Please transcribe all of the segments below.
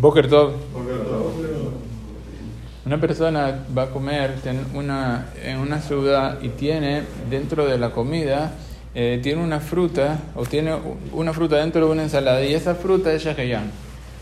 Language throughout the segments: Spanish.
Boker Tov. Una persona va a comer en una, en una ciudad y tiene dentro de la comida, eh, tiene una fruta o tiene una fruta dentro de una ensalada y esa fruta es shaheyan.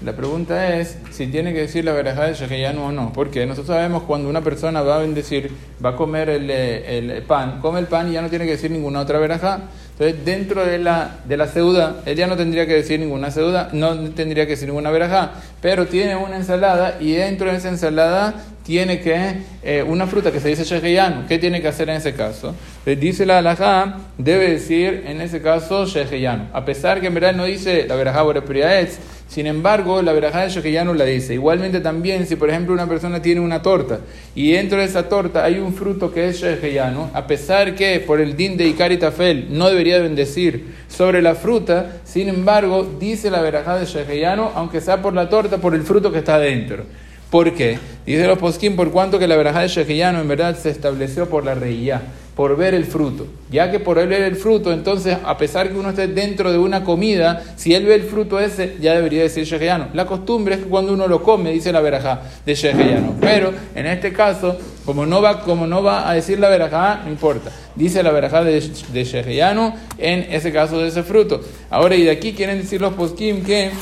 La pregunta es si tiene que decir la verajá de shaheyan o no. Porque nosotros sabemos cuando una persona va a bendecir, va a comer el, el pan, come el pan y ya no tiene que decir ninguna otra verajá. Entonces, dentro de la, de la ceuda, él no tendría que decir ninguna ceuda, no tendría que decir ninguna verajá, pero tiene una ensalada y dentro de esa ensalada tiene que, eh, una fruta que se dice sheheyanu, ¿qué tiene que hacer en ese caso? Le dice la alajá, debe decir en ese caso sheheyanu, a pesar que en verdad no dice la verajá borepriaetz, sin embargo, la verajá de Sheheyanu la dice. Igualmente también, si por ejemplo una persona tiene una torta y dentro de esa torta hay un fruto que es Sheheyanu, a pesar que por el din de Ikari Tafel no debería bendecir sobre la fruta, sin embargo, dice la verajá de Sheheyanu, aunque sea por la torta, por el fruto que está dentro. ¿Por qué? Dice los posquín, por cuanto que la verajá de Sheheyanu en verdad se estableció por la reía por ver el fruto. Ya que por ver el fruto, entonces, a pesar que uno esté dentro de una comida, si él ve el fruto ese, ya debería decir sheheyano. La costumbre es que cuando uno lo come, dice la verajá de sheheyano. Pero en este caso, como no va, como no va a decir la verajá, no importa. Dice la verajá de, de en ese caso de ese fruto. Ahora, y de aquí quieren decir los poskim que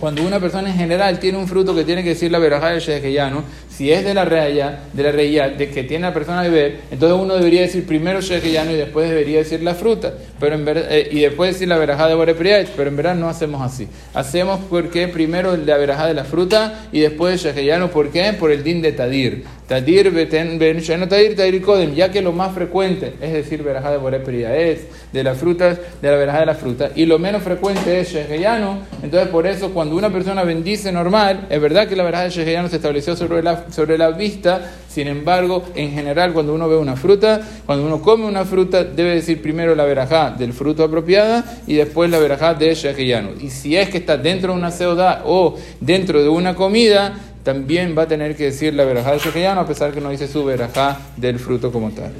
cuando una persona en general tiene un fruto que tiene que decir la verajá de sheheyano, si es de la reya, de la reya, de que tiene la persona de ver, entonces uno debería decir primero sheheyano y después debería decir la fruta, pero en eh, y después decir la verajá de borepriach, pero en verdad no hacemos así. Hacemos porque primero la verajá de la fruta y después sheheyano, ¿por qué? Por el din de tadir. Tadir, no tadir, tadir kodem, ya que lo más frecuente es decir verajá de borepriach, de las frutas, de la verajá de la fruta, y lo menos frecuente es sheheyano, entonces por eso cuando una persona bendice normal, es verdad que la verajá de sheheyano se estableció sobre la sobre la vista. Sin embargo, en general, cuando uno ve una fruta, cuando uno come una fruta, debe decir primero la verajá del fruto apropiada y después la verajá de shehiyanu. Y si es que está dentro de una seudá o dentro de una comida, también va a tener que decir la verajá de shehiyanu, a pesar que no dice su verajá del fruto como tal.